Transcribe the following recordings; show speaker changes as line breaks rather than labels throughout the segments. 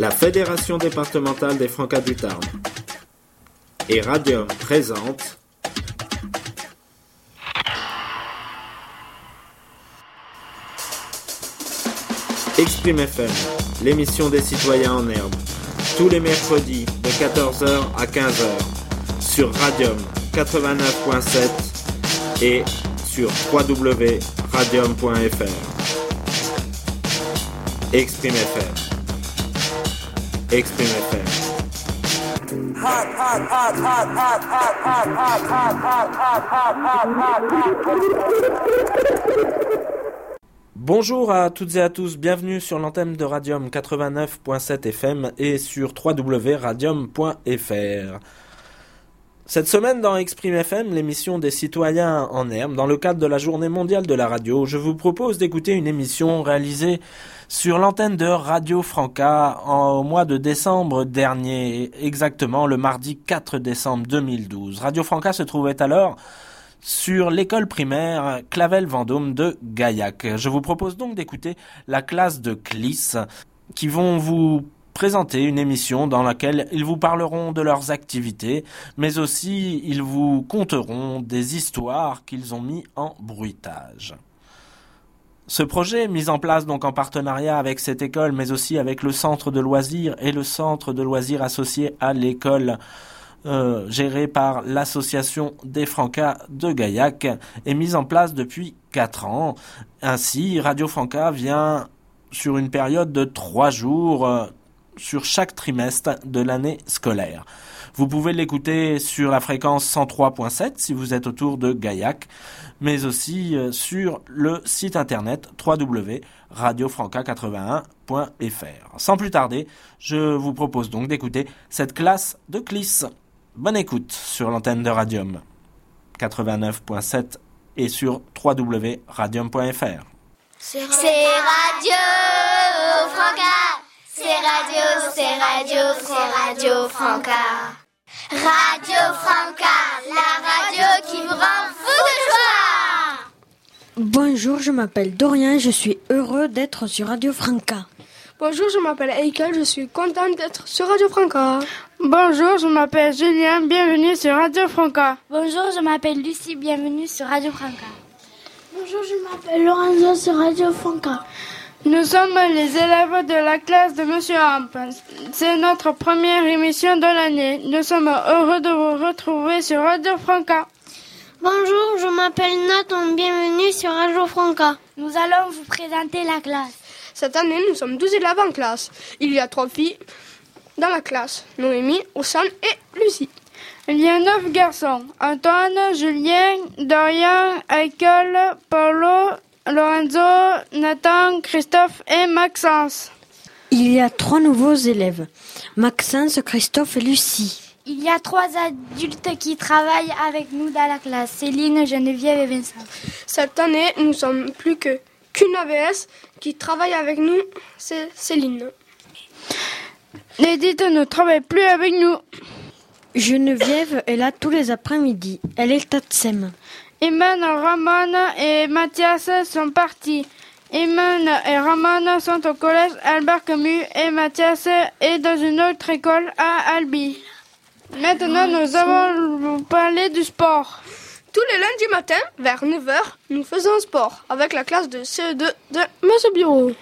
la Fédération départementale des Francas du et Radium présente Exprime FM, l'émission des citoyens en herbe, tous les mercredis de 14h à 15h sur Radium 89.7 et sur www.radium.fr. Exprime FM. Bonjour à toutes et à tous, bienvenue sur l'antenne de Radium 89.7 FM et sur www.radium.fr. Cette semaine dans Exprime FM, l'émission des citoyens en herbe, dans le cadre de la journée mondiale de la radio, je vous propose d'écouter une émission réalisée sur l'antenne de Radio Franca au mois de décembre dernier, exactement le mardi 4 décembre 2012. Radio Franca se trouvait alors sur l'école primaire Clavel Vendôme de Gaillac. Je vous propose donc d'écouter la classe de Clis qui vont vous présenter une émission dans laquelle ils vous parleront de leurs activités, mais aussi ils vous conteront des histoires qu'ils ont mis en bruitage. Ce projet, mis en place donc en partenariat avec cette école, mais aussi avec le centre de loisirs et le centre de loisirs associé à l'école euh, géré par l'association des Francas de Gaillac, est mis en place depuis quatre ans. Ainsi, Radio Franca vient sur une période de trois jours euh, sur chaque trimestre de l'année scolaire. Vous pouvez l'écouter sur la fréquence 103.7 si vous êtes autour de Gaillac, mais aussi euh, sur le site internet www.radiofranca81.fr. Sans plus tarder, je vous propose donc d'écouter cette classe de Clis. Bonne écoute sur l'antenne de Radium 89.7 et sur www.radium.fr.
C'est Radio Franca c'est radio, c'est radio, c'est radio Franca. Radio Franca, la radio qui vous rend fou de joie.
Bonjour, je m'appelle Dorian, je suis heureux d'être sur Radio Franca.
Bonjour, je m'appelle Eikel, je suis contente d'être sur Radio Franca.
Bonjour, je m'appelle Julien, bienvenue sur Radio Franca.
Bonjour, je m'appelle Lucie, bienvenue sur Radio Franca.
Bonjour, je m'appelle Lorenzo sur Radio Franca.
Nous sommes les élèves de la classe de Monsieur Hamp. C'est notre première émission de l'année. Nous sommes heureux de vous retrouver sur Radio Franca.
Bonjour, je m'appelle Nathan. Bienvenue sur Radio Franca.
Nous allons vous présenter la classe.
Cette année, nous sommes 12 élèves en classe. Il y a trois filles dans la classe. Noémie, Ossane et Lucie.
Il y a neuf garçons. Antoine, Julien, Dorian, Michael, Paulo, Lorenzo, Nathan, Christophe et Maxence.
Il y a trois nouveaux élèves. Maxence, Christophe et Lucie.
Il y a trois adultes qui travaillent avec nous dans la classe. Céline, Geneviève et Vincent.
Cette année, nous sommes plus que qu'une AVS qui travaille avec nous, c'est Céline.
L'édite ne travaille plus avec nous.
Geneviève est là tous les après-midi. Elle est Tatsem.
Iman, Ramon et Mathias sont partis. Iman et Ramon sont au collège Albert Camus et Mathias est dans une autre école à Albi. Maintenant, nous allons vous parler du sport.
Tous les lundis matin, vers 9h, nous faisons sport avec la classe de CE2 de Monsieur Bureau.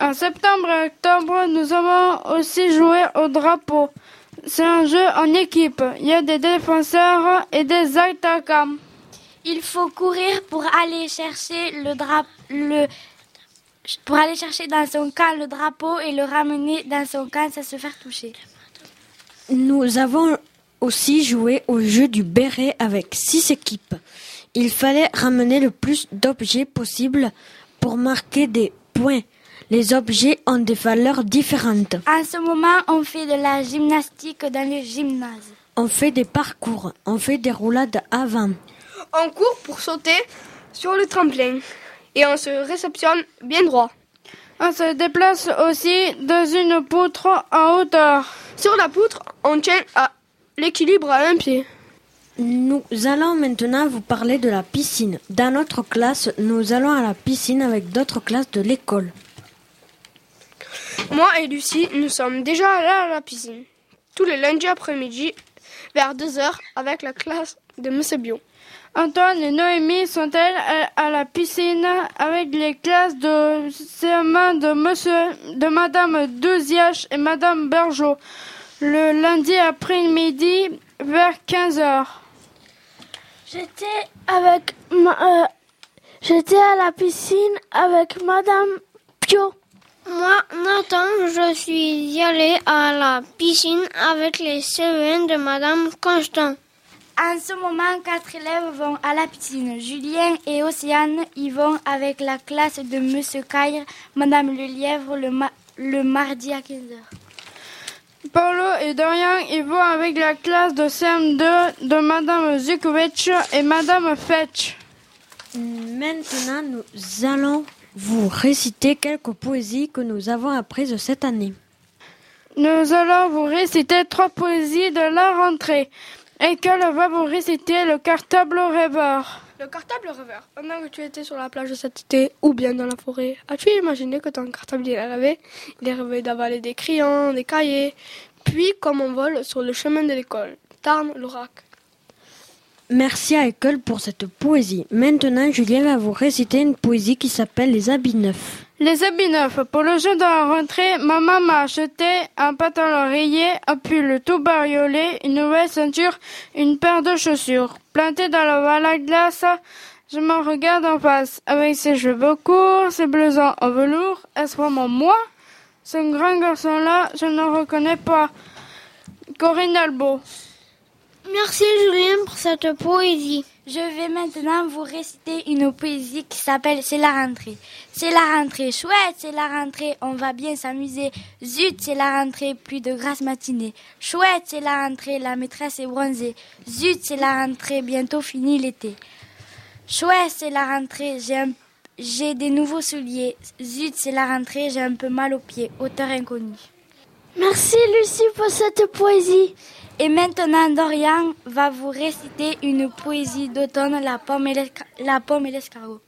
En septembre et octobre, nous avons aussi joué au drapeau. C'est un jeu en équipe. Il y a des défenseurs et des attaquants.
Il faut courir pour aller chercher le drapeau, le, pour aller chercher dans son camp le drapeau et le ramener dans son camp sans se faire toucher.
Nous avons aussi joué au jeu du béret avec six équipes. Il fallait ramener le plus d'objets possible pour marquer des points. Les objets ont des valeurs différentes.
En ce moment, on fait de la gymnastique dans le gymnase.
On fait des parcours, on fait des roulades avant.
On court pour sauter sur le tremplin et on se réceptionne bien droit.
On se déplace aussi dans une poutre en hauteur.
Sur la poutre, on tient à l'équilibre à un pied.
Nous allons maintenant vous parler de la piscine. Dans notre classe, nous allons à la piscine avec d'autres classes de l'école.
Moi et Lucie, nous sommes déjà allés à la piscine. Tous les lundis après-midi, vers 2h, avec la classe de M. Bio.
Antoine et Noémie sont-elles à, à la piscine avec les classes de CM1 de monsieur, de madame Deuxiache et madame Bergeau le lundi après-midi vers 15h.
J'étais avec ma, euh, j'étais à la piscine avec Madame Pio. Moi, Nathan, je suis allé à la piscine avec les CEN de Madame Constant.
En ce moment, quatre élèves vont à la piscine. Julien et Océane y vont avec la classe de Monsieur Caire, Madame Lelièvre le, ma- le mardi à 15h.
Paulo et Dorian y vont avec la classe de CM2 de Madame Zukovic et Madame Fetch.
Maintenant, nous allons vous réciter quelques poésies que nous avons apprises cette année.
Nous allons vous réciter trois poésies de la rentrée. École va vous réciter le cartable rêveur.
Le cartable rêveur. Pendant que tu étais sur la plage cet été ou bien dans la forêt, as-tu imaginé que ton cartable il est rêvé Il est rêvé d'avaler des crayons, des cahiers, puis comme on vole sur le chemin de l'école. Tarn, l'orac.
Merci à École pour cette poésie. Maintenant, Julien va vous réciter une poésie qui s'appelle Les habits neufs.
Les habits neufs. Pour le jeu de la rentrée, maman m'a acheté un pantalon rayé, un pull tout bariolé, une nouvelle ceinture, une paire de chaussures. Planté dans le val à glace, je me regarde en face. Avec ses cheveux courts, ses blousons en velours, est-ce vraiment moi? Ce grand garçon-là, je ne reconnais pas. Corinne Albo.
Merci Julien pour cette poésie.
Je vais maintenant vous réciter une poésie qui s'appelle C'est la rentrée. C'est la rentrée, chouette, c'est la rentrée, on va bien s'amuser. Zut, c'est la rentrée, plus de grâce matinée. Chouette, c'est la rentrée, la maîtresse est bronzée. Zut, c'est la rentrée, bientôt fini l'été. Chouette, c'est la rentrée, j'ai un- j'ai des nouveaux souliers. Zut, c'est la rentrée, j'ai un peu mal aux pieds. Auteur inconnu.
Merci Lucie pour cette poésie.
Et maintenant, Dorian va vous réciter une poésie d'automne, la pomme et l'escargot.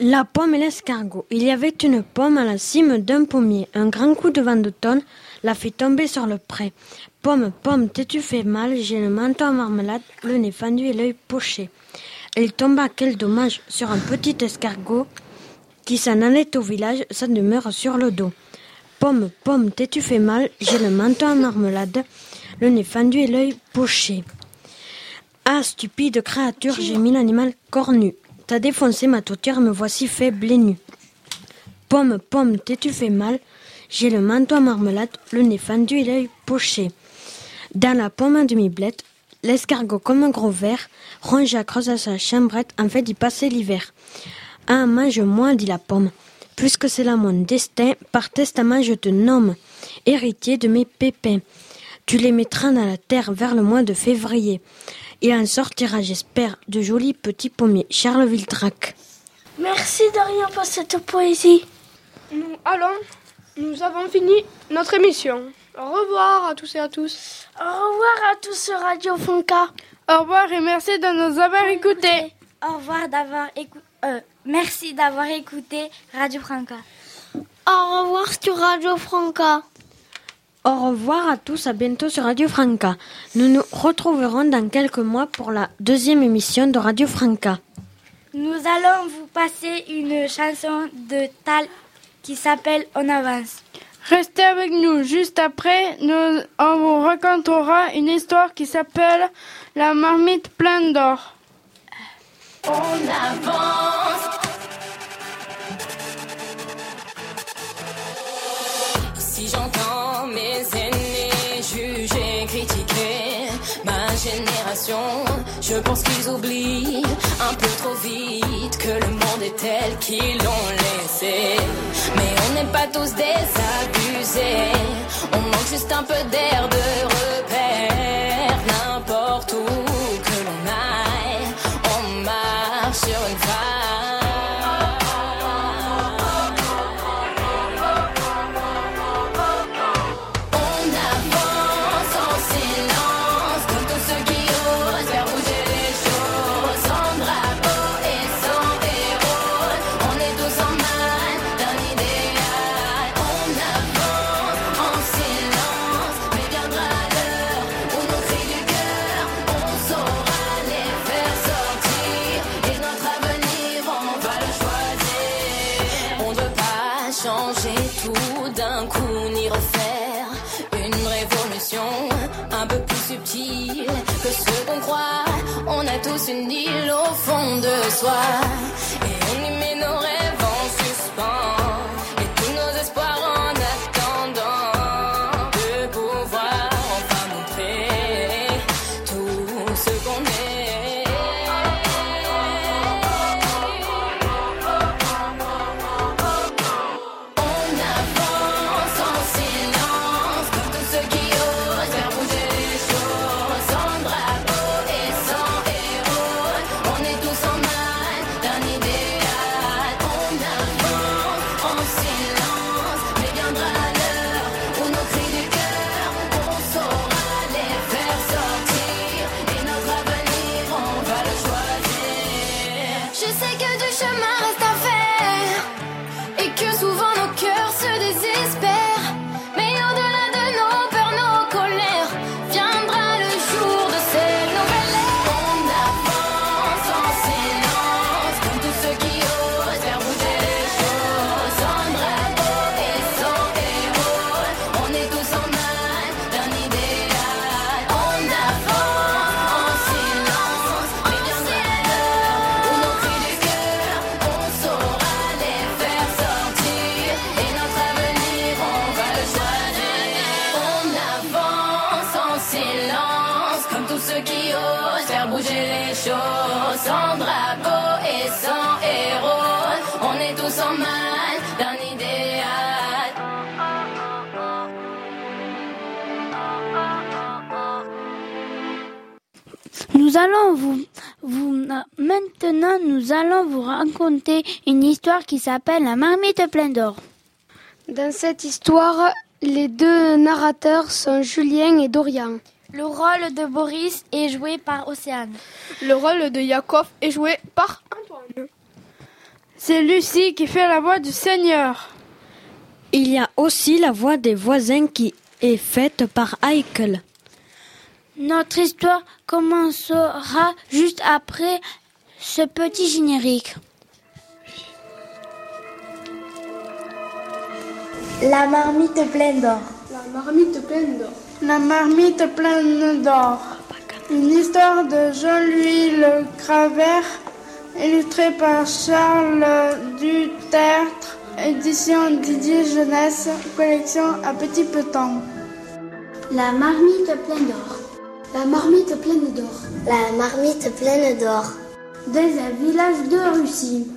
La pomme et l'escargot. Il y avait une pomme à la cime d'un pommier. Un grand coup de vent d'automne l'a fait tomber sur le pré. Pomme, pomme, t'es-tu fait mal? J'ai le menton en marmelade, le nez fendu et l'œil poché. Elle tomba, quel dommage, sur un petit escargot qui s'en allait au village, sa demeure sur le dos. Pomme, pomme, t'es-tu fait mal? J'ai le menton en marmelade, le nez fendu et l'œil poché. Ah, stupide créature, j'ai mis l'animal cornu. T'as défoncé ma toiture, me voici faible et nu. Pomme, pomme, t'es-tu fait mal? J'ai le manteau à marmelade, le nez fendu et l'œil poché. Dans la pomme à demi-blette, l'escargot comme un gros verre rongea creuse à sa chambrette en fait d'y passer l'hiver. Ah, mange-moi, dit la pomme. Puisque c'est là mon destin, par testament je te nomme héritier de mes pépins. Tu les mettras dans la terre vers le mois de février. Il en sortira, j'espère, de jolis petits pommiers. Charles Viltrac.
Merci Dorian pour cette poésie.
Nous allons, nous avons fini notre émission. Au revoir à tous et à tous.
Au revoir à tous sur Radio Fonka.
Au revoir et merci de nous avoir écoutés.
Au revoir d'avoir écouté. merci d'avoir écouté Radio Franca.
Au revoir sur Radio Franca.
Au revoir à tous, à bientôt sur Radio Franca. Nous nous retrouverons dans quelques mois pour la deuxième émission de Radio Franca.
Nous allons vous passer une chanson de Tal qui s'appelle On avance.
Restez avec nous. Juste après, nous, on vous racontera une histoire qui s'appelle La marmite pleine d'or.
On avance. Si j'entends je pense qu'ils oublient un peu trop vite que le monde est tel qu'ils l'ont laissé. Mais on n'est pas tous désabusés, on manque juste un peu d'air de Une île au fond de soi.
Nous allons vous raconter une histoire qui s'appelle La marmite pleine d'or.
Dans cette histoire, les deux narrateurs sont Julien et Dorian.
Le rôle de Boris est joué par Océane.
Le rôle de Yakov est joué par Antoine.
C'est Lucie qui fait la voix du Seigneur.
Il y a aussi la voix des voisins qui est faite par Heikel.
Notre histoire commencera juste après ce petit générique.
La marmite pleine d'or.
La marmite pleine d'or.
La marmite pleine d'or. Une histoire de Jean-Louis Le Cravert, illustrée par Charles Dutertre, édition Didier Jeunesse, collection à petit peton.
La marmite pleine d'or.
La marmite pleine d'or.
La marmite pleine d'or.
Dans un village de Russie.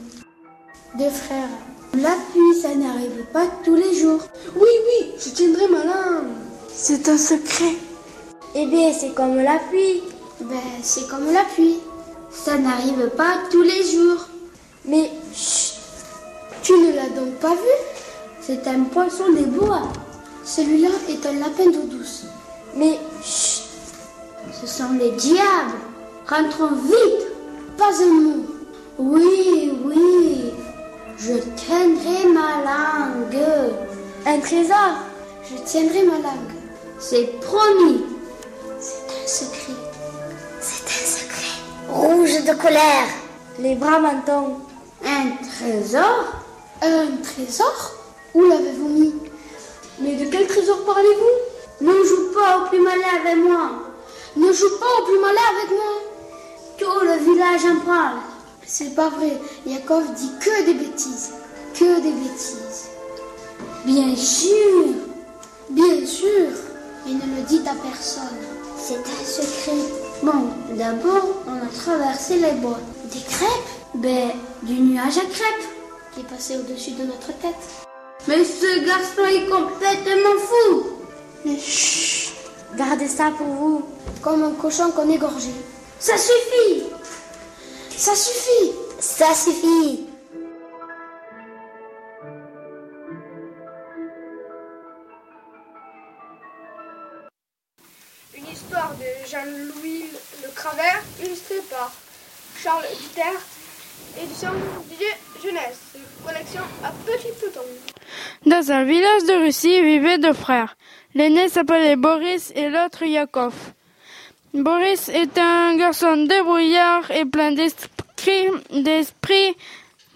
Deux frères.
La pluie, ça n'arrive pas tous les jours.
Oui, oui, je tiendrai ma langue.
C'est un secret.
Eh bien, c'est comme la pluie.
Ben, c'est comme la pluie.
Ça n'arrive pas tous les jours.
Mais, chut, tu ne l'as donc pas vu?
C'est un poisson des bois.
Celui-là est un lapin d'eau douce.
Mais, chut, ce sont les diables. Rentrons vite.
Pas un mot.
Oui, oui, je tiendrai ma langue.
Un trésor. Je tiendrai ma langue.
C'est promis.
C'est un secret.
C'est un secret. Rouge de colère.
Les bras mentons. Un trésor?
Un trésor? Où l'avez-vous mis? Mais de quel trésor parlez-vous?
Ne joue pas au plus malin avec moi.
Ne joue pas au plus malin avec moi.
Tout le village en parle.
C'est pas vrai. Yakov dit que des bêtises. Que des bêtises.
Bien sûr.
Bien sûr. Et ne le dites à personne.
C'est un secret. Bon, d'abord, on a traversé les bois.
Des crêpes?
Ben, du nuage à crêpes.
Qui est passé au-dessus de notre tête.
Mais ce garçon est complètement fou.
Mais chut.
Gardez ça pour vous.
Comme un cochon qu'on égorgé.
Ça suffit.
Ça suffit.
Ça suffit.
Une histoire de Jean-Louis Le Cravert, illustrée par Charles Duterre, édition Didier Jeunesse, collection à petit peloton.
Dans un village de Russie vivaient deux frères. L'aîné s'appelait Boris et l'autre Yakov. Boris était un garçon débrouillard et plein d'esprit.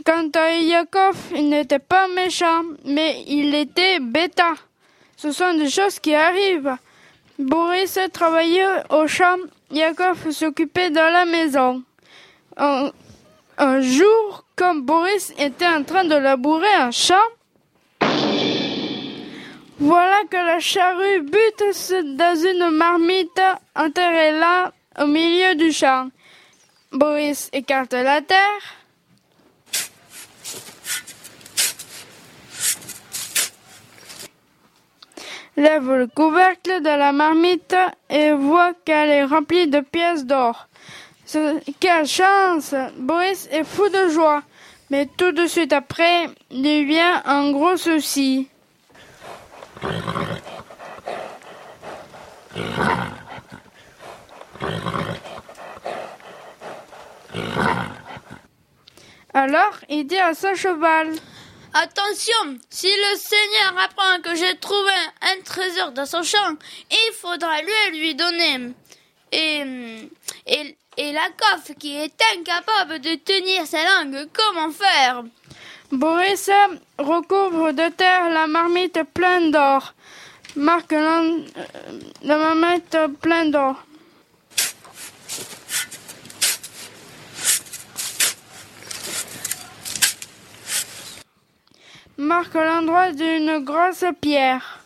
Quant à Yakov, il n'était pas méchant, mais il était bêta. Ce sont des choses qui arrivent. Boris travaillait au champ, Yakov s'occupait de la maison. Un jour, comme Boris était en train de labourer un champ, voilà que la charrue bute dans une marmite enterrée là, au milieu du champ. Boris écarte la terre. lève le couvercle de la marmite et voit qu'elle est remplie de pièces d'or. Quelle chance Boris est fou de joie, mais tout de suite après, lui vient un gros souci. Alors, il dit à son cheval.
Attention, si le Seigneur apprend que j'ai trouvé un trésor dans son champ, il faudra lui donner. Et, et, et la coffre qui est incapable de tenir sa langue, comment faire?
Boris recouvre de terre la marmite pleine d'or. Marque euh, la marmite pleine d'or. Marque l'endroit d'une grosse pierre.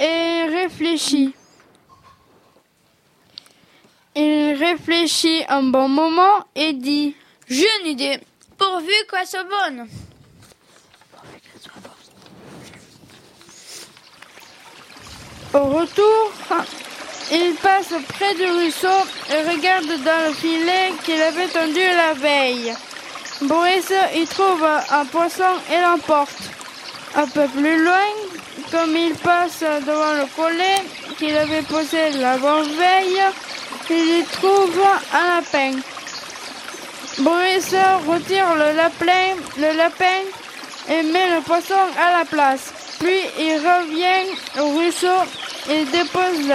Et réfléchit. Il réfléchit un bon moment et dit
J'ai une idée, pourvu qu'elle soit bonne.
Au retour, il passe près du ruisseau et regarde dans le filet qu'il avait tendu la veille. Boris y trouve un poisson et l'emporte. Un peu plus loin, comme il passe devant le collet qu'il avait posé la veille, il y trouve un lapin. Boris retire le lapin, le lapin et met le poisson à la place. Puis il revient au ruisseau et dépose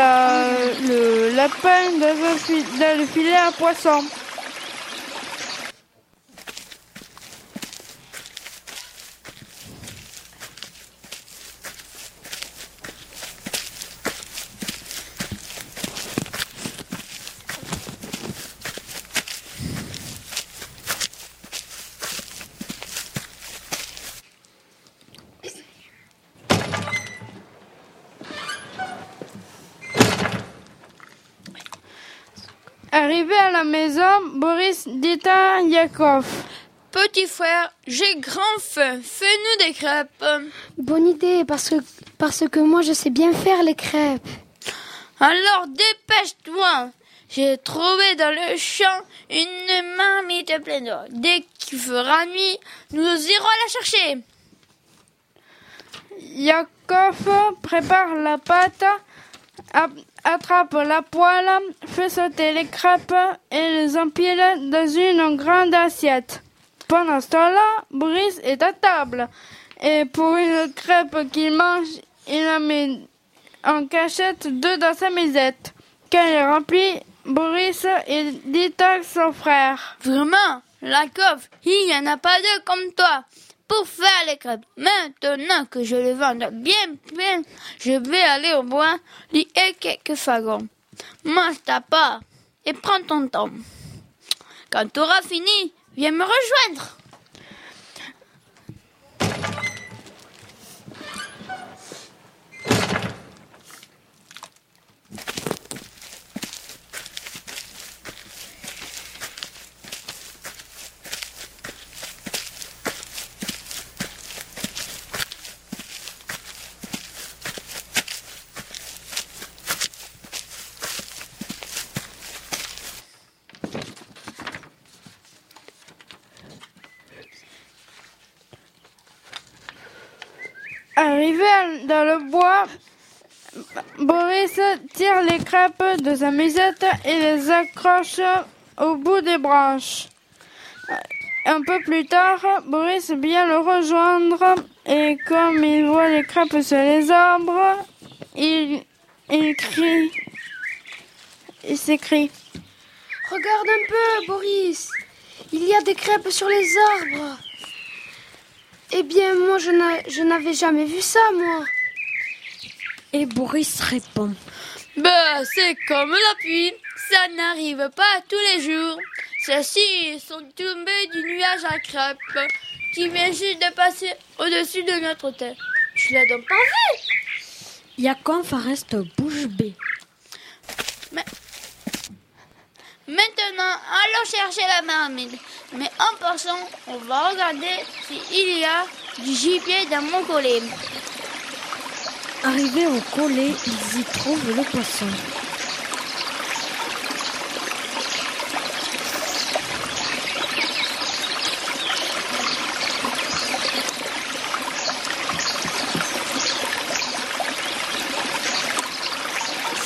le lapin dans le filet à poisson. Arrivé à la maison, Boris dit à Yakov.
Petit frère, j'ai grand faim, fais-nous des crêpes.
Bonne idée, parce que, parce que moi je sais bien faire les crêpes.
Alors dépêche-toi. J'ai trouvé dans le champ une marmite pleine d'or. Dès qu'il fera nuit, nous irons la chercher.
Yakov prépare la pâte, attrape la poêle, fait sauter les crêpes et les empile dans une grande assiette. Pendant ce temps-là, Boris est à table. Et pour une crêpe qu'il mange, il en met en cachette deux dans sa misette. Quand elle est remplie, Boris il dit à son frère.
Vraiment, la coffre, il n'y en a pas deux comme toi. Pour faire les crêpes, maintenant que je les vends bien plein, je vais aller au bois, lier quelques fagons. Mange ta part et prends ton temps. Quand tu auras fini, viens me rejoindre.
Arrivé dans le bois, Boris tire les crêpes de sa musette et les accroche au bout des branches. Un peu plus tard, Boris vient le rejoindre et comme il voit les crêpes sur les arbres, il, il crie. Il s'écrie.
Regarde un peu, Boris. Il y a des crêpes sur les arbres. Eh bien, moi, je n'a- je n'avais jamais vu ça, moi.
Et Boris répond.
Bah, c'est comme la pluie. Ça n'arrive pas tous les jours. Ceux-ci sont tombés du nuage à crêpes qui vient juste de passer au-dessus de notre tête. Tu l'as donc pas vu
Yakov reste bouche bée.
Maintenant, allons chercher la marmite. Mais en passant, on va regarder s'il y a du gibier dans mon collet.
Arrivés au collet, ils y trouvent le poisson.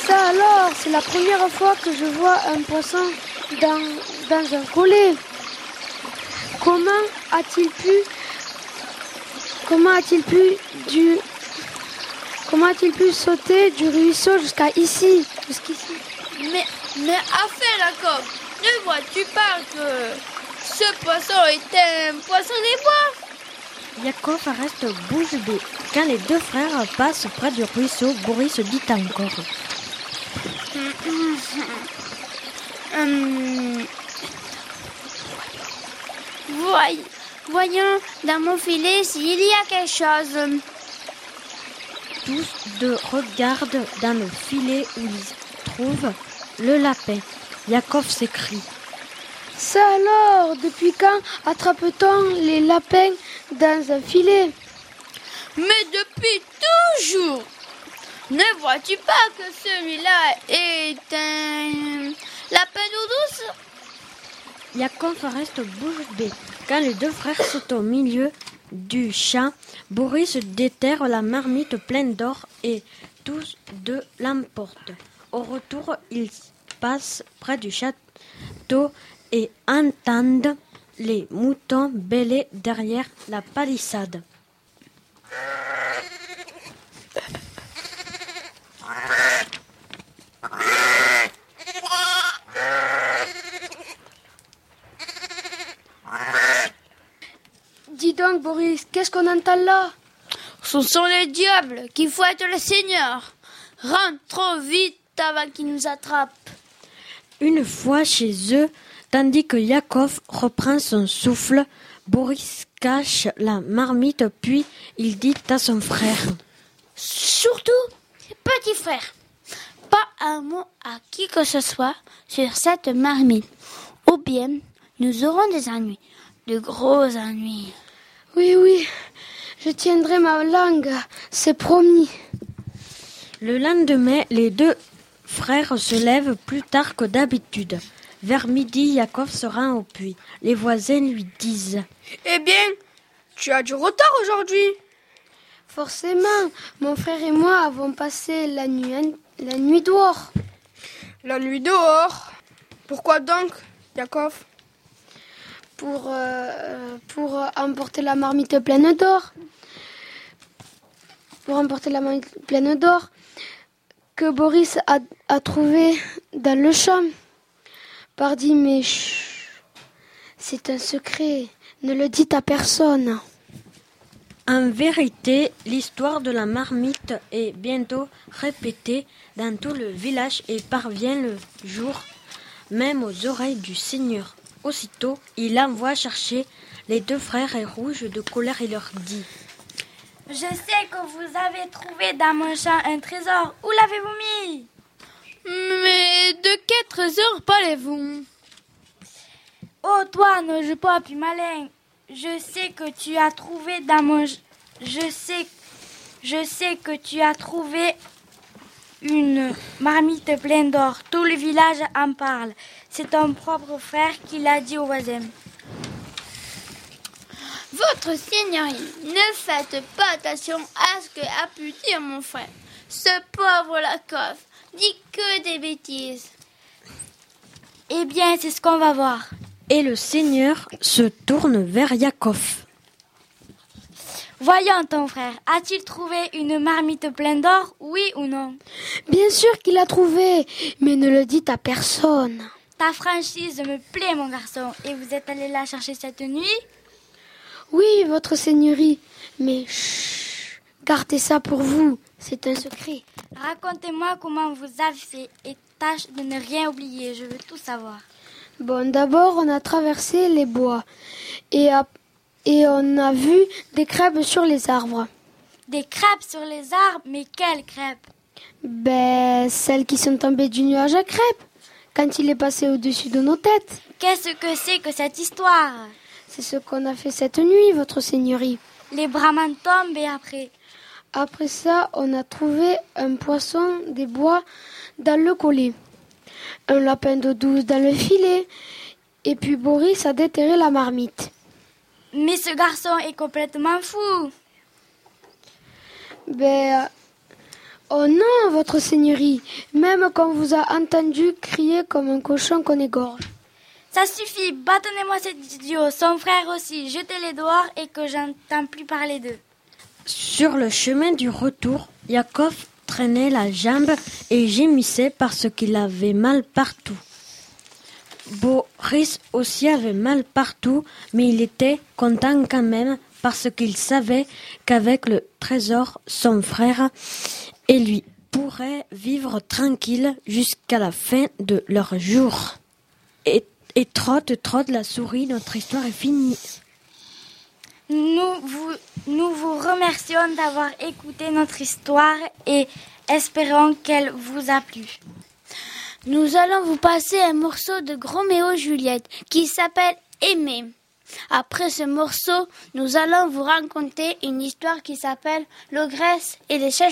Ça alors, c'est la première fois que je vois un poisson dans, dans un collet. Comment a-t-il pu Comment a-t-il pu du Comment a-t-il pu sauter du ruisseau jusqu'à ici Jusqu'ici?
Mais, mais enfin, Jacob, ne vois-tu pas que ce poisson est un poisson des bois?
Yakov reste bouche bée. Quand les deux frères passent près du ruisseau, Boris dit encore.
Hum. Voy- voyons dans mon filet s'il y a quelque chose.
Tous deux regardent dans le filet où ils trouvent le lapin. Yakov s'écrie.
Ça alors, depuis quand attrape-t-on les lapins dans un filet?
Mais depuis toujours Ne vois-tu pas que celui-là est un lapin d'eau douce?
Yakov reste bouche. Quand les deux frères sont au milieu du champ, Boris déterre la marmite pleine d'or et tous deux l'emportent. Au retour, ils passent près du château et entendent les moutons bêler derrière la palissade.
Dis donc, Boris, qu'est-ce qu'on entend là?
Ce sont les diables qui fouettent le Seigneur. Rentrons vite avant qu'ils nous attrapent.
Une fois chez eux, tandis que Yakov reprend son souffle, Boris cache la marmite puis il dit à son frère.
Surtout, petit frère, pas un mot à qui que ce soit sur cette marmite. Ou bien, nous aurons des ennuis, de gros ennuis.
Oui, oui, je tiendrai ma langue, c'est promis.
Le lendemain, les deux frères se lèvent plus tard que d'habitude. Vers midi, Yakov se rend au puits. Les voisins lui disent
Eh bien, tu as du retard aujourd'hui.
Forcément, mon frère et moi avons passé la nuit, la nuit dehors.
La nuit dehors? Pourquoi donc, Yakov?
Pour, euh, pour emporter la marmite pleine d'or. Pour emporter la marmite pleine d'or que Boris a, a trouvé dans le champ. Pardi, mais c'est un secret. Ne le dites à personne.
En vérité, l'histoire de la marmite est bientôt répétée dans tout le village et parvient le jour même aux oreilles du Seigneur. Aussitôt, il envoie chercher les deux frères et rouges de colère et leur dit
Je sais que vous avez trouvé dans mon champ un trésor. Où l'avez-vous mis?
Mais de quel trésor parlez-vous?
Oh, toi, ne joue pas plus malin. Je sais que tu as trouvé dans mon... Je sais... Je sais que tu as trouvé une marmite pleine d'or. Tout le village en parle. C'est ton propre frère qui l'a dit aux voisins.
Votre Seigneurie, ne faites pas attention à ce que a pu dire mon frère. Ce pauvre Lakoff dit que des bêtises.
Eh bien, c'est ce qu'on va voir.
Et le Seigneur se tourne vers Yakov.
Voyons ton frère, a-t-il trouvé une marmite pleine d'or, oui ou non?
Bien sûr qu'il a trouvé, mais ne le dites à personne.
Ta franchise me plaît, mon garçon. Et vous êtes allé la chercher cette nuit?
Oui, votre seigneurie. Mais chut, gardez ça pour vous. C'est un secret.
Racontez-moi comment vous avez fait et tâche de ne rien oublier. Je veux tout savoir.
Bon, d'abord, on a traversé les bois et, et on a vu des crêpes sur les arbres.
Des crêpes sur les arbres Mais quelles crêpes?
Ben, celles qui sont tombées du nuage à crêpes quand il est passé au-dessus de nos têtes.
Qu'est-ce que c'est que cette histoire?
C'est ce qu'on a fait cette nuit, votre seigneurie.
Les brahmanes tombent et après?
Après ça, on a trouvé un poisson des bois dans le collet, un lapin d'eau douce dans le filet, et puis Boris a déterré la marmite.
Mais ce garçon est complètement fou.
Ben, oh non, votre seigneurie, même quand on vous a entendu crier comme un cochon qu'on égorge.
Ça suffit, bâtonnez-moi cet idiot, son frère aussi, jetez-les dehors et que j'entends plus parler d'eux.
Sur le chemin du retour, Yakov traînait la jambe et gémissait parce qu'il avait mal partout. Boris aussi avait mal partout, mais il était content quand même parce qu'il savait qu'avec le trésor, son frère et lui pourraient vivre tranquille jusqu'à la fin de leur jour. Et, et trotte, trotte la souris, notre histoire est finie.
Nous vous, remercions d'avoir écouté notre histoire et espérons qu'elle vous a plu.
Nous allons vous passer un morceau de Roméo Juliette qui s'appelle Aimer. Après ce morceau, nous allons vous raconter une histoire qui s'appelle L'ogresse et les chats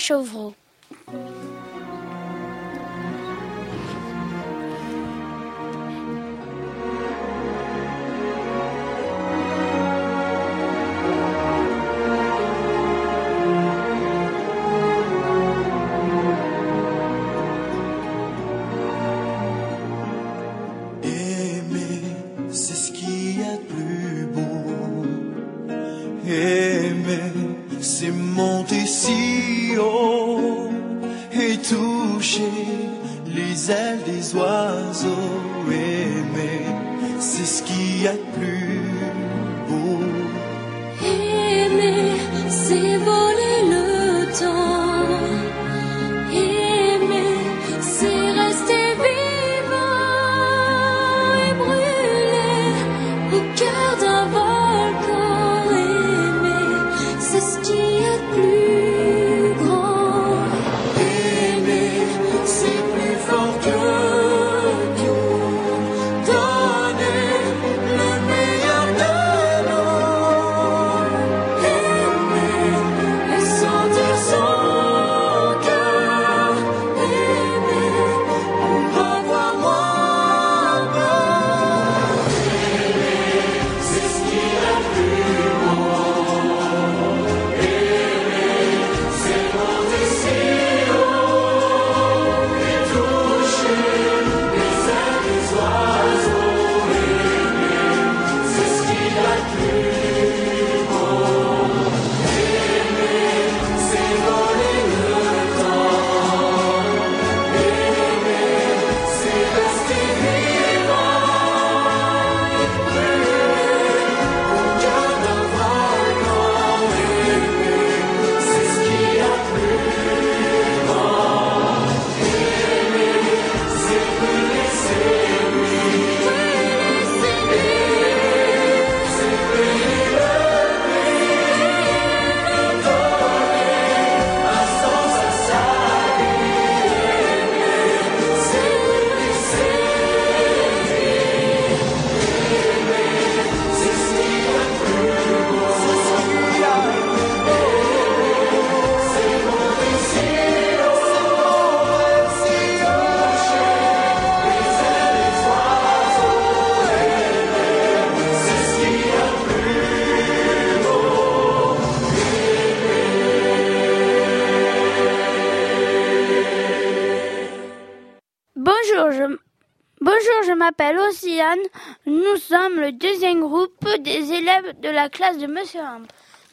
classe de Monsieur.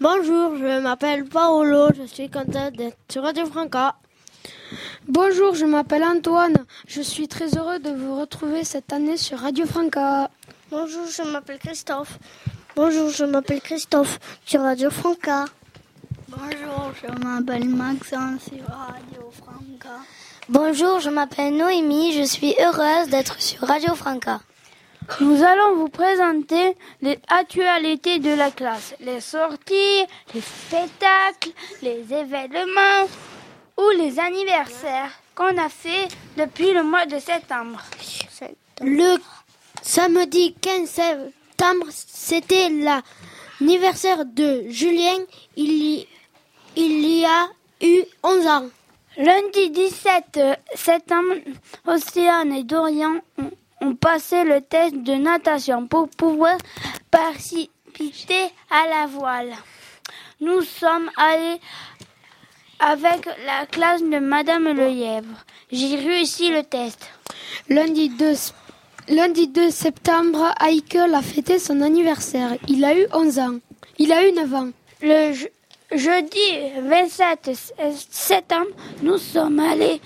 Bonjour, je m'appelle Paolo, je suis content d'être sur Radio Franca.
Bonjour, je m'appelle Antoine. Je suis très heureux de vous retrouver cette année sur Radio Franca.
Bonjour, je m'appelle Christophe.
Bonjour, je m'appelle Christophe sur Radio Franca.
Bonjour, je m'appelle Maxence sur Radio Franca.
Bonjour, je m'appelle Noémie, je suis heureuse d'être sur Radio Franca.
Nous allons vous présenter les actualités de la classe, les sorties, les spectacles, les événements ou les anniversaires qu'on a fait depuis le mois de septembre.
Le samedi 15 septembre, c'était l'anniversaire de Julien. Il y, il y a eu 11 ans.
Lundi 17 septembre, Océane et Dorian ont, ont passé le test de natation pour pouvoir participer à la voile. Nous sommes allés avec la classe de Madame Lelièvre. J'ai réussi le test.
Lundi 2, lundi 2 septembre, Aïkel a fêté son anniversaire. Il a eu 11 ans. Il a eu 9 ans.
Le je- jeudi 27 septembre, nous sommes allés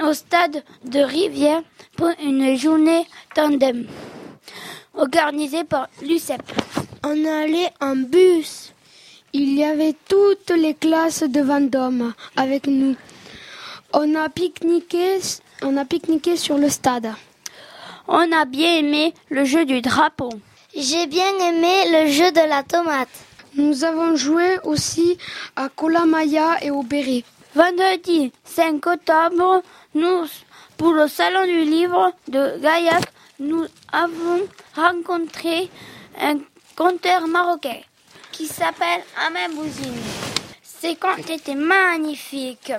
au stade de Rivière pour une journée tandem organisée par l'UCEP.
On est allé en bus. Il y avait toutes les classes de Vendôme avec nous. On a pique-niqué, on a pique-niqué sur le stade.
On a bien aimé le jeu du drapeau.
J'ai bien aimé le jeu de la tomate.
Nous avons joué aussi à Kolamaya et au Béret.
Vendredi 5 octobre, nous, pour le salon du livre de Gaillac, nous avons rencontré un conteur marocain qui s'appelle Amen Bouzine. Ses contes étaient magnifiques.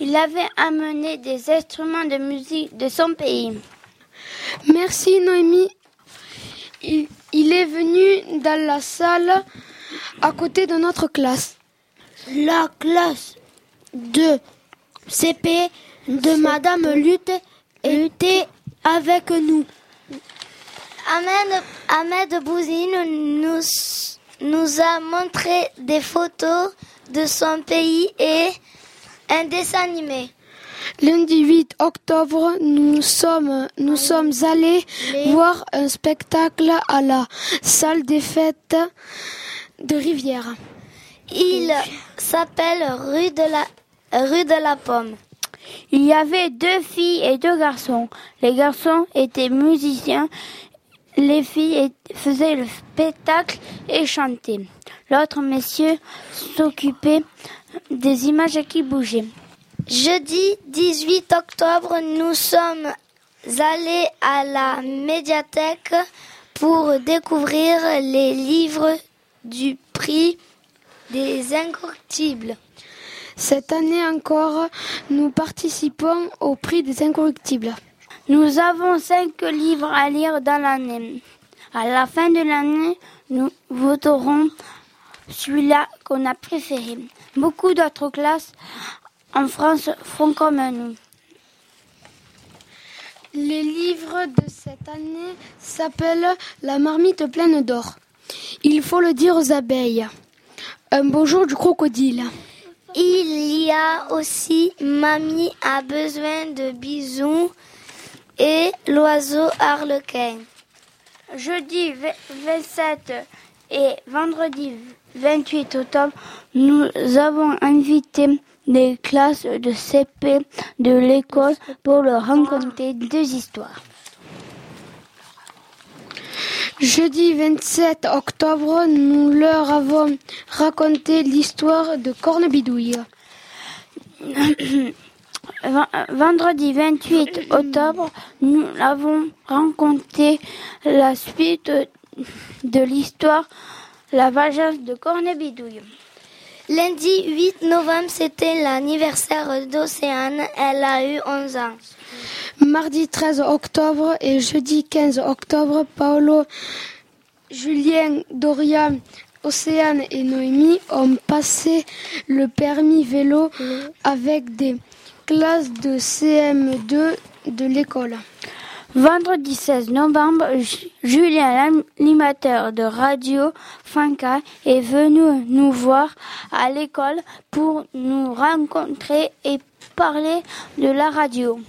Il avait amené des instruments de musique de son pays.
Merci Noémie. Il, il est venu dans la salle à côté de notre classe. La classe de CP de Madame Lutte était avec nous.
Ahmed, Ahmed Bouzine nous, nous a montré des photos de son pays et un dessin animé.
Lundi 8 octobre, nous sommes, nous sommes allés voir un spectacle à la salle des fêtes de Rivière.
Il s'appelle rue de la rue de la Pomme.
Il y avait deux filles et deux garçons. Les garçons étaient musiciens, les filles faisaient le spectacle et chantaient. L'autre monsieur s'occupait des images qui bougeaient.
Jeudi 18 octobre, nous sommes allés à la médiathèque pour découvrir les livres du prix des incorruptibles.
Cette année encore, nous participons au prix des incorruptibles.
Nous avons cinq livres à lire dans l'année. À la fin de l'année, nous voterons celui-là qu'on a préféré. Beaucoup d'autres classes en France font comme nous.
Le livre de cette année s'appelle La marmite pleine d'or. Il faut le dire aux abeilles. Un beau jour du crocodile.
Il y a aussi Mamie a besoin de bisous et l'oiseau harlequin.
Jeudi 27 et vendredi 28 octobre, nous avons invité des classes de CP de l'école pour leur raconter deux histoires.
Jeudi 27 octobre, nous leur avons raconté l'histoire de Cornebidouille.
Ven- Vendredi 28 octobre, nous avons rencontré la suite de l'histoire La vengeance de Cornebidouille.
Lundi 8 novembre, c'était l'anniversaire d'Océane. Elle a eu 11 ans.
Mardi 13 octobre et jeudi 15 octobre, Paolo, Julien, Dorian, Océane et Noémie ont passé le permis vélo avec des classes de CM2 de l'école.
Vendredi 16 novembre, Ju- Julien, l'animateur de Radio Franca, est venu nous voir à l'école pour nous rencontrer et parler de la radio.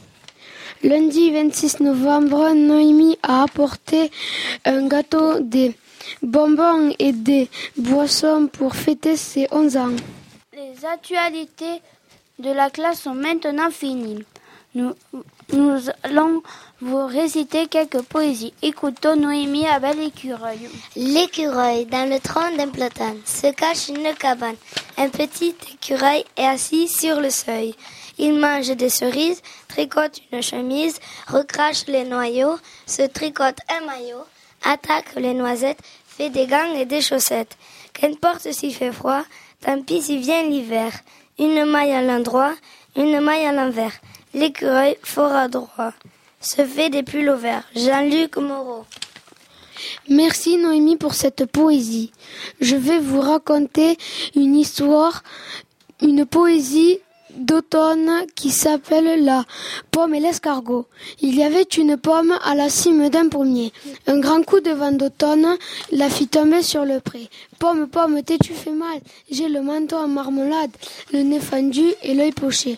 Lundi 26 novembre, Noémie a apporté un gâteau des bonbons et des boissons pour fêter ses 11 ans.
Les actualités de la classe sont maintenant finies. Nous, nous allons vous réciter quelques poésies. Écoutons Noémie à Belle Écureuil.
L'écureuil, dans le tronc d'un platane, se cache une cabane. Un petit écureuil est assis sur le seuil. Il mange des cerises, tricote une chemise, recrache les noyaux, se tricote un maillot, attaque les noisettes, fait des gants et des chaussettes. Qu'importe s'il fait froid, tant pis si vient l'hiver. Une maille à l'endroit, une maille à l'envers. L'écureuil fort adroit se fait des pulls au vert. Jean-Luc Moreau.
Merci Noémie pour cette poésie. Je vais vous raconter une histoire, une poésie d'automne qui s'appelle la pomme et l'escargot. Il y avait une pomme à la cime d'un pommier. Un grand coup de vent d'automne la fit tomber sur le pré. Pomme, pomme, t'es-tu fait mal? J'ai le manteau en marmelade, le nez fendu et l'œil poché.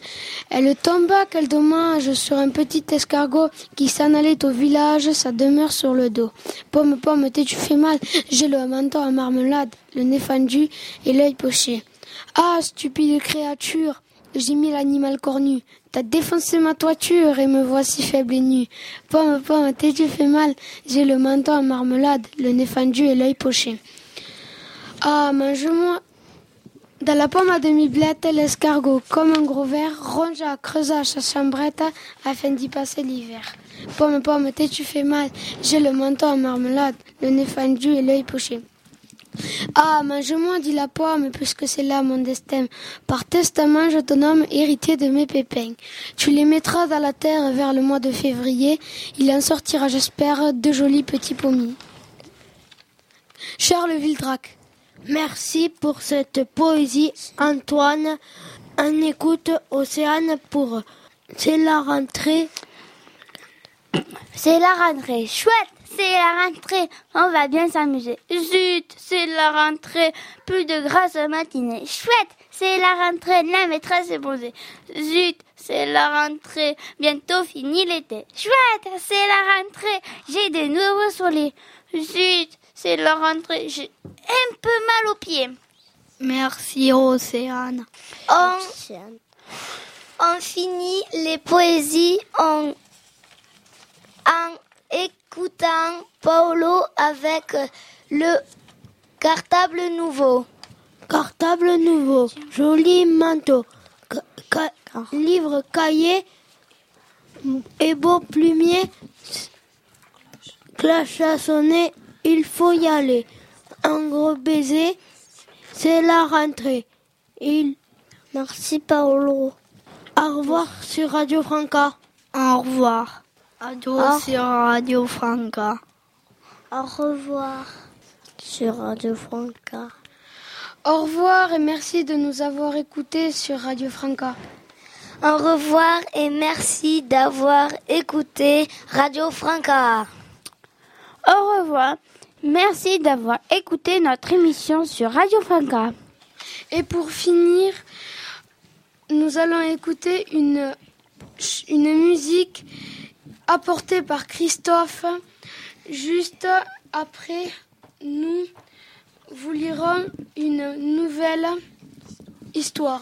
Elle tomba, quel dommage, sur un petit escargot qui s'en allait au village, sa demeure sur le dos. Pomme, pomme, t'es-tu fait mal? J'ai le manteau en marmelade, le nez fendu et l'œil poché. Ah, stupide créature mis l'animal cornu. T'as défoncé ma toiture et me voici faible et nu. Pomme, pomme, t'es-tu fait mal J'ai le menton en marmelade, le nez fendu et l'œil poché. Ah, mange-moi. Dans la pomme à demi-blette, l'escargot, comme un gros verre, rongea, creusa sa chambrette afin d'y passer l'hiver. Pomme, pomme, t'es-tu fait mal? J'ai le menton en marmelade, le nez fendu et l'œil poché. Ah, mange-moi, dit la pomme, puisque c'est là mon destin. Par testament, je te nomme héritier de mes pépins. Tu les mettras dans la terre vers le mois de février. Il en sortira, j'espère, de jolis petits pommiers. Charles Vildrac.
Merci pour cette poésie, Antoine. On écoute Océane pour C'est la rentrée.
C'est la rentrée. Chouette, c'est la rentrée. On va bien s'amuser. Zut, c'est la rentrée. Plus de grâce matinée. Chouette, c'est la rentrée. La maîtresse est posée. Zut, c'est la rentrée. Bientôt fini l'été. Chouette, c'est la rentrée. J'ai des nouveaux souliers. Zut, c'est la rentrée. J'ai un peu mal aux pieds.
Merci Océane.
On, on finit les poésies en, en écoutant Paolo avec le cartable nouveau.
Cartable nouveau, joli manteau, ca- ca- livre, cahier et beau plumier. Cloche à sonner, il faut y aller. Un gros baiser, c'est la rentrée. Il...
Merci Paolo.
Au revoir sur Radio Franca.
Au revoir. Adieu
Au-
sur Radio Franca.
Au revoir sur Radio Franca.
Au revoir et merci de nous avoir écoutés sur Radio Franca.
Au revoir et merci d'avoir écouté Radio Franca.
Au revoir. Merci d'avoir écouté notre émission sur Radio Franca.
Et pour finir, nous allons écouter une, une musique apporté par Christophe. Juste après, nous vous lirons une nouvelle histoire.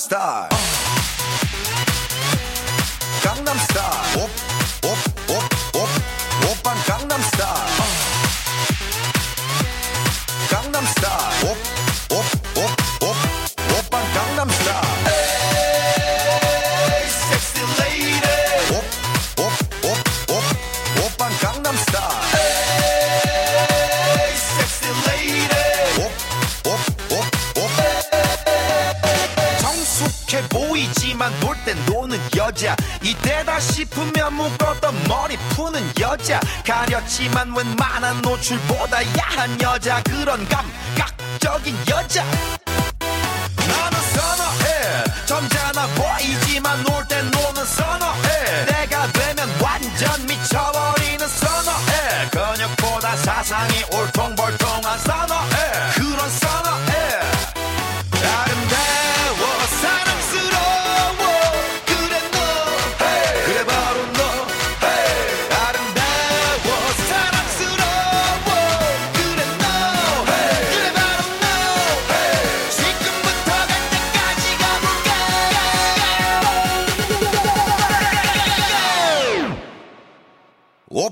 star. 노출보다 야한 여자. 그런 감각적인 여자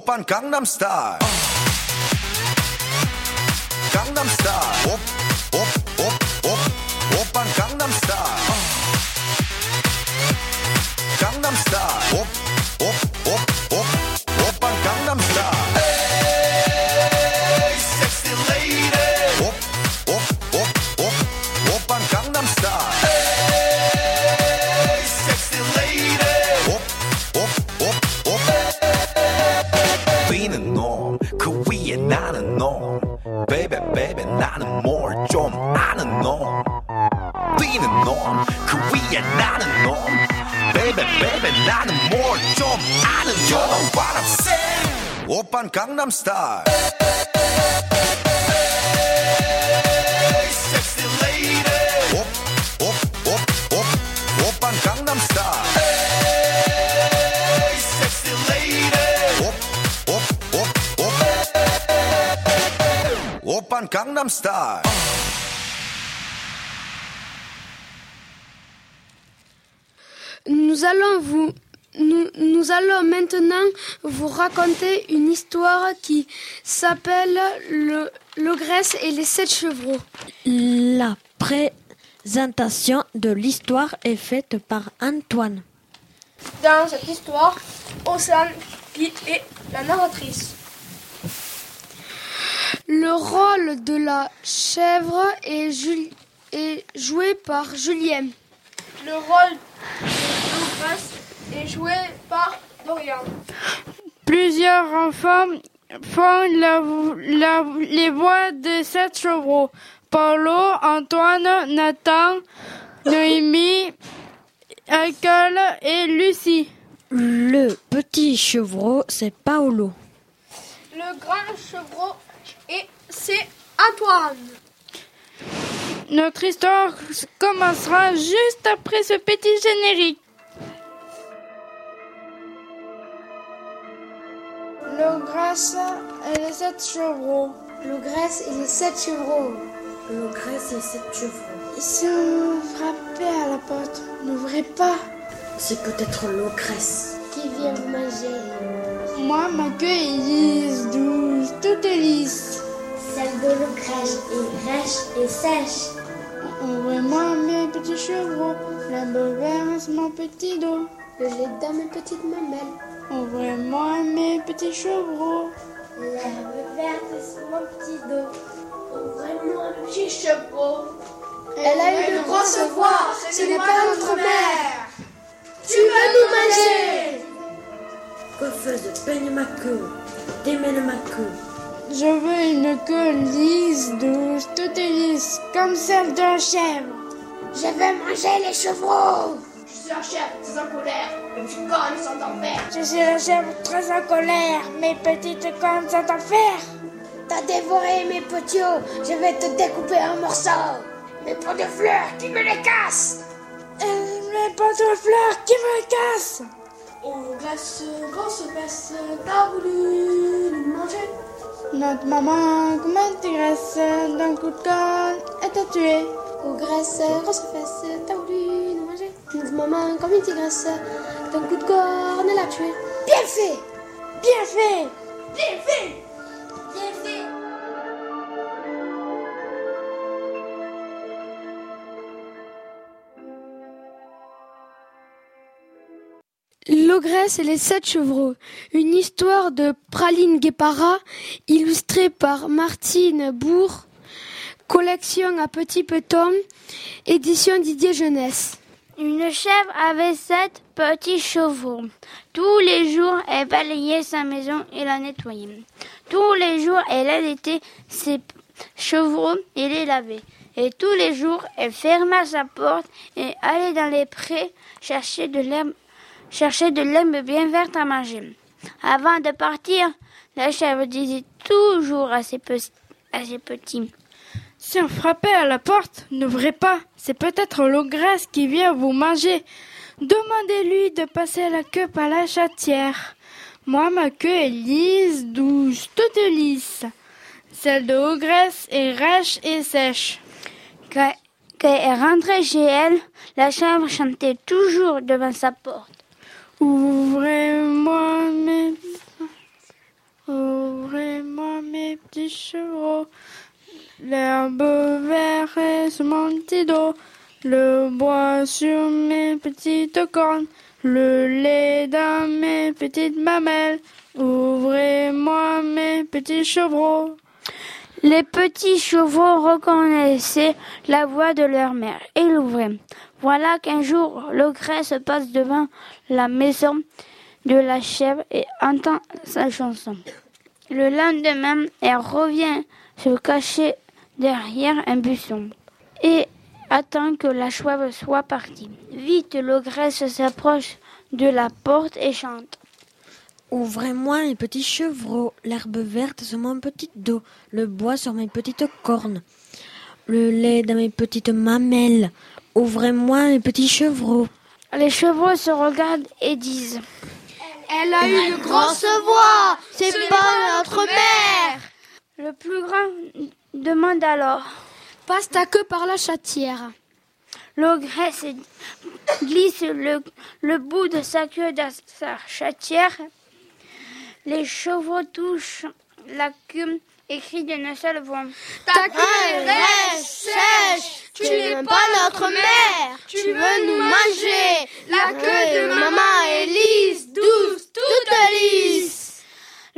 오빤 강남스타일 강남스타일 옵옵옵 Gangnam Style. Gangnam
Nous allons vous nous, nous allons maintenant vous raconter une histoire qui s'appelle le, le Grèce et les sept chevreaux.
La présentation de l'histoire est faite par Antoine.
Dans cette histoire, Océane qui est la narratrice.
Le rôle de la chèvre est, est joué par Julien.
Le rôle de Lucas est joué par.
Plusieurs enfants font la, la- les voix de sept chevreaux. Paulo, Antoine, Nathan, Noémie, Michael et Lucie.
Le petit chevreau, c'est Paolo.
Le grand chevreau et c'est Antoine.
Notre histoire commencera juste après ce petit générique.
Le Grèce et les sept chevreaux.
Le Grèce et les sept chevreaux.
Le Grèce et sept chevreaux.
Si on frappait à la porte, n'ouvrez pas.
C'est peut-être le Grèce.
Qui vient vous manger?
Moi, ma queue est lisse, douce, tout est lisse.
Celle de l'Ukraine est rêche et sèche.
Ouvrez-moi mes petits chevreaux, la verse mon petit dos.
Le lait dans mes petites mamelles.
Ouvrez-moi mes petits chevreaux.
L'herbe verte sur mon petit dos. Ouvrez-moi le petit chapeau.
Elle a une grosse voix, ce n'est pas notre mère. Tu veux nous manger
Coiffeuse, peigne ma queue. Démêle ma queue.
Je veux une queue lisse, douce, tout est lisse, comme celle d'un chèvre.
Je vais manger les chevreaux.
Je suis un chef très en colère. Les petits cornes sont en fer.
Je suis un chèvre très en colère, mes petites cornes sont en fer.
T'as dévoré mes os, je vais te découper en morceaux. Mes pots de fleurs qui me les cassent.
Et mes potes de fleurs qui me cassent.
Oh, glace, grosse fesse, t'as voulu nous manger.
Notre maman, comme une tigresse, d'un coup de corne, est à tuer.
Aux graisses, grosse fesse, t'as voulu manger. Notre maman, comme une tigresse, d'un coup de corne, retourner la tuer.
Bien fait Bien fait Bien fait
Bien fait
L'ogresse et les sept chevreaux. Une histoire de Praline Guépara, illustrée par Martine Bourg. Collection à Petit Peton, édition Didier Jeunesse.
Une chèvre avait sept petits chevaux. Tous les jours, elle balayait sa maison et la nettoyait. Tous les jours, elle allaitait ses chevaux et les lavait. Et tous les jours, elle ferma sa porte et allait dans les prés chercher de l'herbe, chercher de l'herbe bien verte à manger. Avant de partir, la chèvre disait toujours à ses, à ses petits
Si on frappait à la porte, n'ouvrez pas. C'est peut-être l'ogresse qui vient vous manger. Demandez-lui de passer la queue par la chatière. Moi, ma queue est lisse, douce, toute lisse. Celle de ogresse est rêche et sèche.
Quand, quand elle rentrait chez elle, la chèvre chantait toujours devant sa porte.
Ouvrez-moi mes... Ouvrez-moi mes petits chevaux. L'herbe verte est sur mon petit dos. Le bois sur mes petites cornes. Le lait dans mes petites mamelles. Ouvrez-moi mes petits chevreaux.
Les petits chevaux reconnaissaient la voix de leur mère et l'ouvraient. Voilà qu'un jour, l'ogresse passe devant la maison de la chèvre et entend sa chanson. Le lendemain, elle revient se cacher derrière un buisson et attend que la chèvre soit partie. Vite, l'ogresse s'approche de la porte et chante.
Ouvrez-moi les petits chevreaux, l'herbe verte sur mon petit dos, le bois sur mes petites cornes, le lait dans mes petites mamelles. Ouvrez-moi les petits chevreaux.
Les chevaux se regardent et disent
Elle a une grosse voix C'est pas notre mère
Le plus grand demande alors.
Passe ta queue par la chatière.
L'ogresse glisse le, le bout de sa queue dans sa chatière. Les chevaux touchent la queue et crient d'une seule voix.
Ta queue est sèche. Tu n'es pas notre mère. Tu veux nous manger. La queue de maman est lisse, douce, toute lisse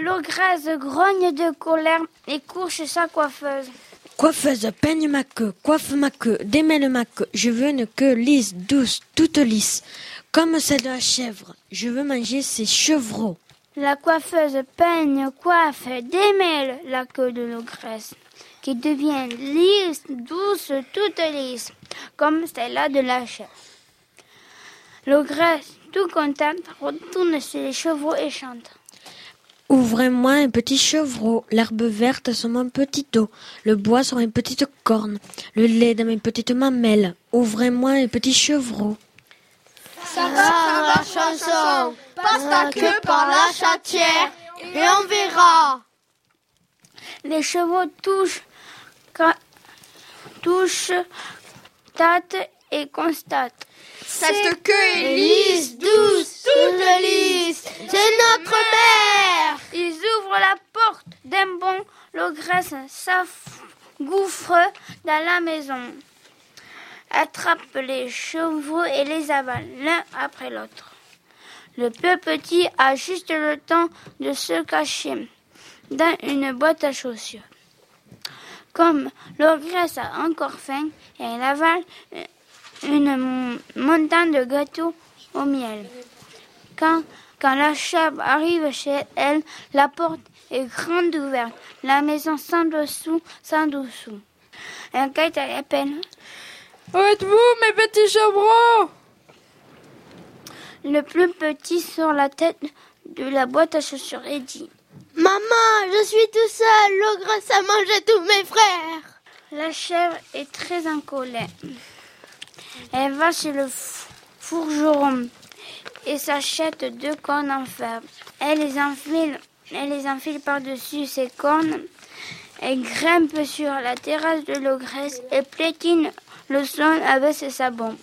L'ogresse grogne de colère et couche sa coiffeuse.
Coiffeuse, peigne ma queue, coiffe ma queue, démêle ma queue. Je veux une queue lisse, douce, toute lisse, comme celle de la chèvre. Je veux manger ces chevreaux.
La coiffeuse peigne, coiffe, démêle la queue de l'ogresse, qui devient lisse, douce, toute lisse, comme celle-là de la chèvre. L'ogresse, tout contente, retourne chez les chevaux et chante.
Ouvrez-moi un petit chevreau, l'herbe verte sur mon petit dos, le bois sur mes petites cornes, le lait dans mes petites mamelles. Ouvrez-moi un petit chevreau.
Ça va la chanson Passe ta queue par la chatière et on verra
Les chevaux touchent, touchent, tâtent et constatent.
Cette queue est lisse, douce, toute lisse C'est notre mère.
Ils ouvrent la porte d'un bond, l'ogresse s'engouffre dans la maison, attrape les chevaux et les avale l'un après l'autre. Le plus petit a juste le temps de se cacher dans une boîte à chaussures. Comme l'ogresse a encore faim, elle avale une mon- montagne de gâteaux au miel. Quand, quand la chèvre arrive chez elle, la porte est grande ouverte, la maison sans dessous, sans dessous. Un kite appelle.
Où êtes-vous, mes petits chevreaux?
Le plus petit sur la tête de la boîte à chaussures et dit
Maman, je suis tout seul, l'ogresse a mangé tous mes frères
La chèvre est très en colère. Elle va chez le fourgeron et s'achète deux cornes en fer. Elle les enfile, elle les enfile par-dessus ses cornes. Elle grimpe sur la terrasse de l'ogresse et plétine le sol avec ses sabots.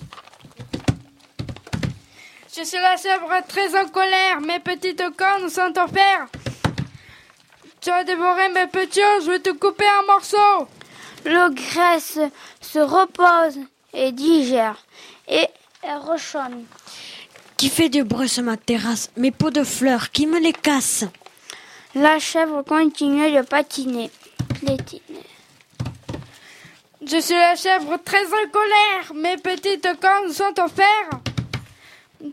Je suis la chèvre très en colère. Mes petites cornes sont en fer. Tu as dévoré mes petits œufs, je vais te couper en morceaux.
L'ogresse se repose et digère. Et elle rechonne.
Qui fait du bruit sur ma terrasse Mes pots de fleurs, qui me les casse?
La chèvre continue de patiner. Plétiner.
Je suis la chèvre très en colère. Mes petites cornes sont en fer.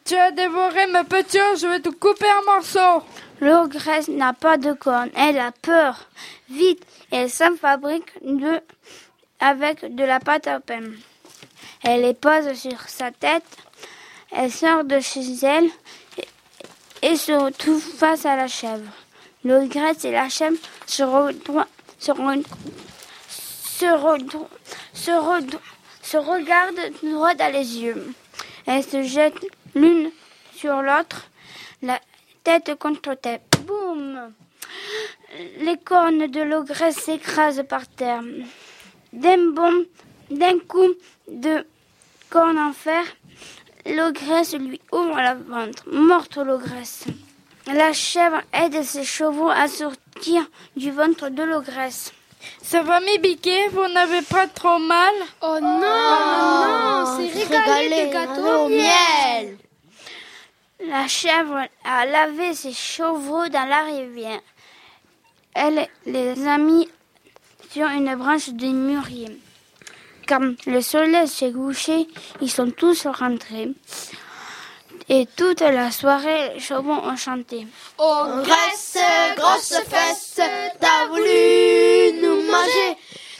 Tu as dévoré mes petits œufs, je vais te couper en morceaux.
L'ogresse n'a pas de cornes, elle a peur. Vite, elle s'en fabrique de, avec de la pâte à pain. Elle les pose sur sa tête, elle sort de chez elle et, se retrouve face à la chèvre. L'ogresse et la chèvre se, regardent droit dans les yeux. Elles se jettent l'une sur l'autre, la tête contre tête. Boum Les cornes de l'ogresse s'écrasent par terre. D'un bond, d'un coup de corne en fer, l'ogresse lui ouvre la ventre. Morte l'ogresse. La chèvre aide ses chevaux à sortir du ventre de l'ogresse.
Ça va m'ébiquer, vous n'avez pas trop mal?
Oh non, non, c'est régalé de gâteau au miel.
La chèvre a lavé ses chevaux dans la rivière. Elle les a mis sur une branche de mûrier. Quand le soleil s'est couché, ils sont tous rentrés. Et toute la soirée, les chevaux ont chanté.
Ogresse, grosse fesse, t'as voulu nous manger.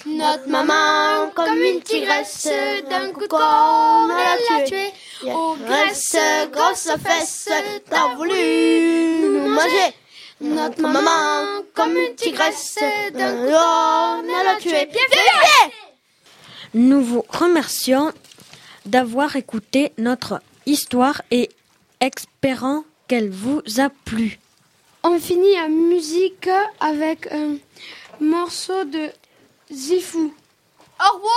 Notre maman, comme une tigresse, d'un coup de corne, elle a tué. Ogresse, grosse fesse, t'as voulu nous manger. Notre maman, comme une tigresse, d'un coup de corne, elle a tué. Bien bien fait
Nous vous remercions d'avoir écouté notre histoire et espérons qu'elle vous a plu.
On finit en musique avec un morceau de Zifou.
Au revoir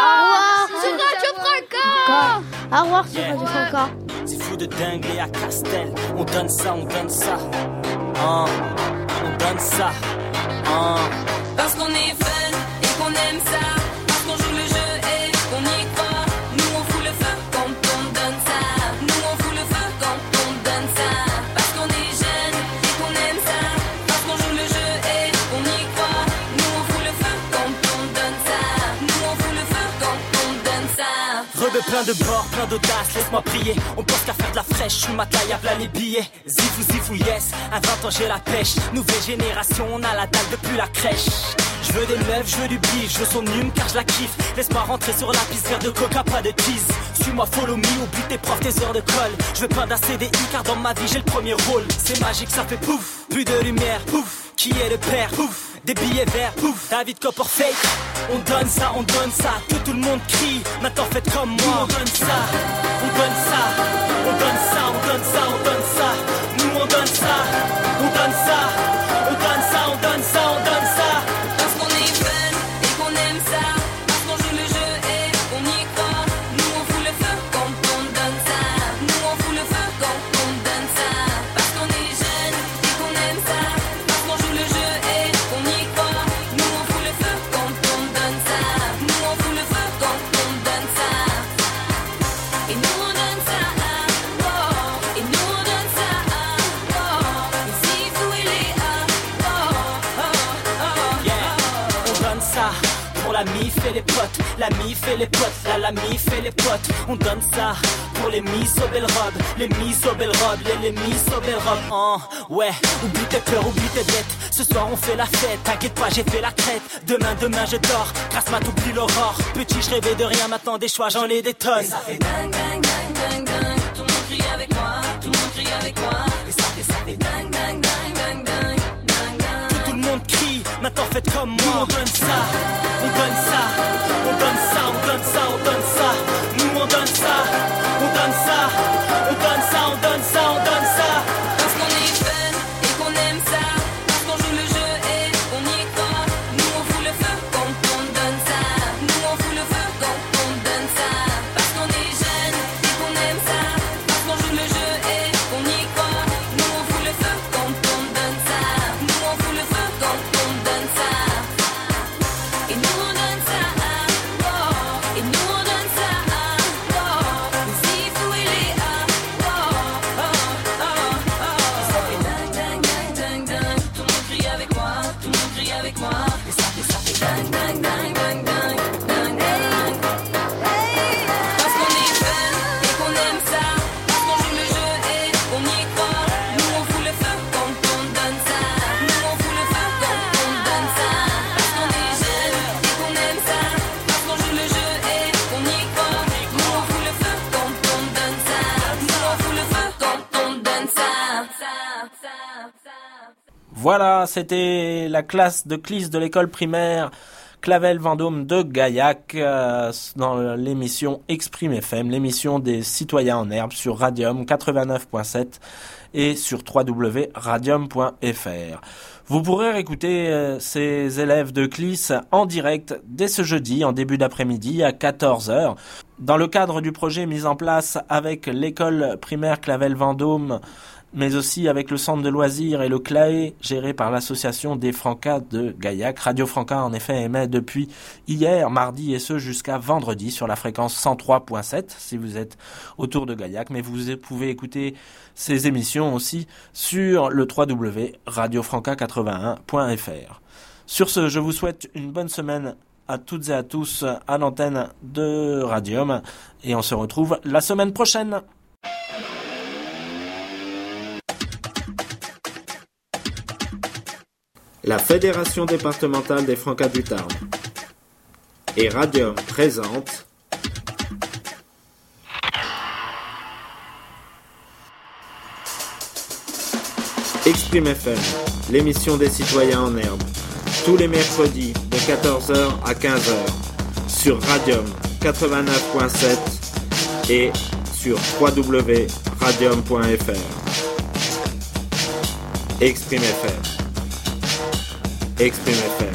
Au revoir.
Sur Radio Franca
Au revoir sur Radio Franca.
C'est fou de dingue et à Castel. On donne ça, on donne ça. Hein, on donne ça. Hein.
Parce qu'on est
plein de bord, plein d'audace, laisse-moi prier. On pense qu'à faire de la fraîche, suis ma taille à plat les billets. Zifou, zifou, yes, à 20 ans j'ai la pêche. Nouvelle génération, on a la dalle depuis la crèche. Je veux des meufs, je veux du bif, je veux son hume car je la kiffe. Laisse-moi rentrer sur la piste, verre de coca, pas de tease. Suis-moi, follow me, oublie tes profs, tes heures de colle. Je veux pas d'un CDI car dans ma vie j'ai le premier rôle. C'est magique, ça fait pouf, plus de lumière, pouf. Qui est le père, pouf. Des billets verts, pouf, David Copper fake. On donne ça, on donne ça, que tout le monde crie. Maintenant faites comme moi, on donne ça, on donne ça, on donne ça, on donne ça, on donne ça. Nous on donne ça,
et
les potes, la mif et les potes, la la mif et les potes. On donne ça pour les miss aux belles robes, les miss aux belles robes, les, les miss aux belles robes. Oh, ouais, oublie tes peurs, oublie tes dettes. Ce soir on fait la fête, t'inquiète pas, j'ai fait la crête. Demain, demain je dors, grâce ma t'oublie l'aurore. Petit, je rêvais de rien, maintenant des choix, j'en ai des tonnes.
Et ça fait dingue, dingue, dingue, dingue, dingue. Tout le monde crie avec moi, tout le monde crie avec moi. Et ça fait, ça fait dingue, dingue, dingue, dingue, dingue, dingue, dingue.
Tout, tout le monde crie, maintenant faites comme moi.
Voilà, c'était la classe de Clis de l'école primaire Clavel Vendôme de Gaillac euh, dans l'émission Exprime FM, l'émission des citoyens en herbe sur Radium 89.7 et sur www.radium.fr. Vous pourrez réécouter euh, ces élèves de CLIS en direct dès ce jeudi en début d'après-midi à 14h. Dans le cadre du projet mis en place avec l'école primaire Clavel Vendôme, mais aussi avec le centre de loisirs et le CLAE géré par l'association des Francas de Gaillac. Radio Franca en effet émet depuis hier, mardi et ce jusqu'à vendredi sur la fréquence 103.7 si vous êtes autour de Gaillac, mais vous pouvez écouter ces émissions aussi sur le www.radiofranca81.fr. Sur ce, je vous souhaite une bonne semaine à toutes et à tous à l'antenne de Radium et on se retrouve la semaine prochaine. La Fédération départementale des Francas du Tarn et Radium présente Exprime FM, l'émission des citoyens en herbe, tous les mercredis de 14h à 15h sur Radium 89.7 et sur www.radium.fr. Exprime FM.
experimenting.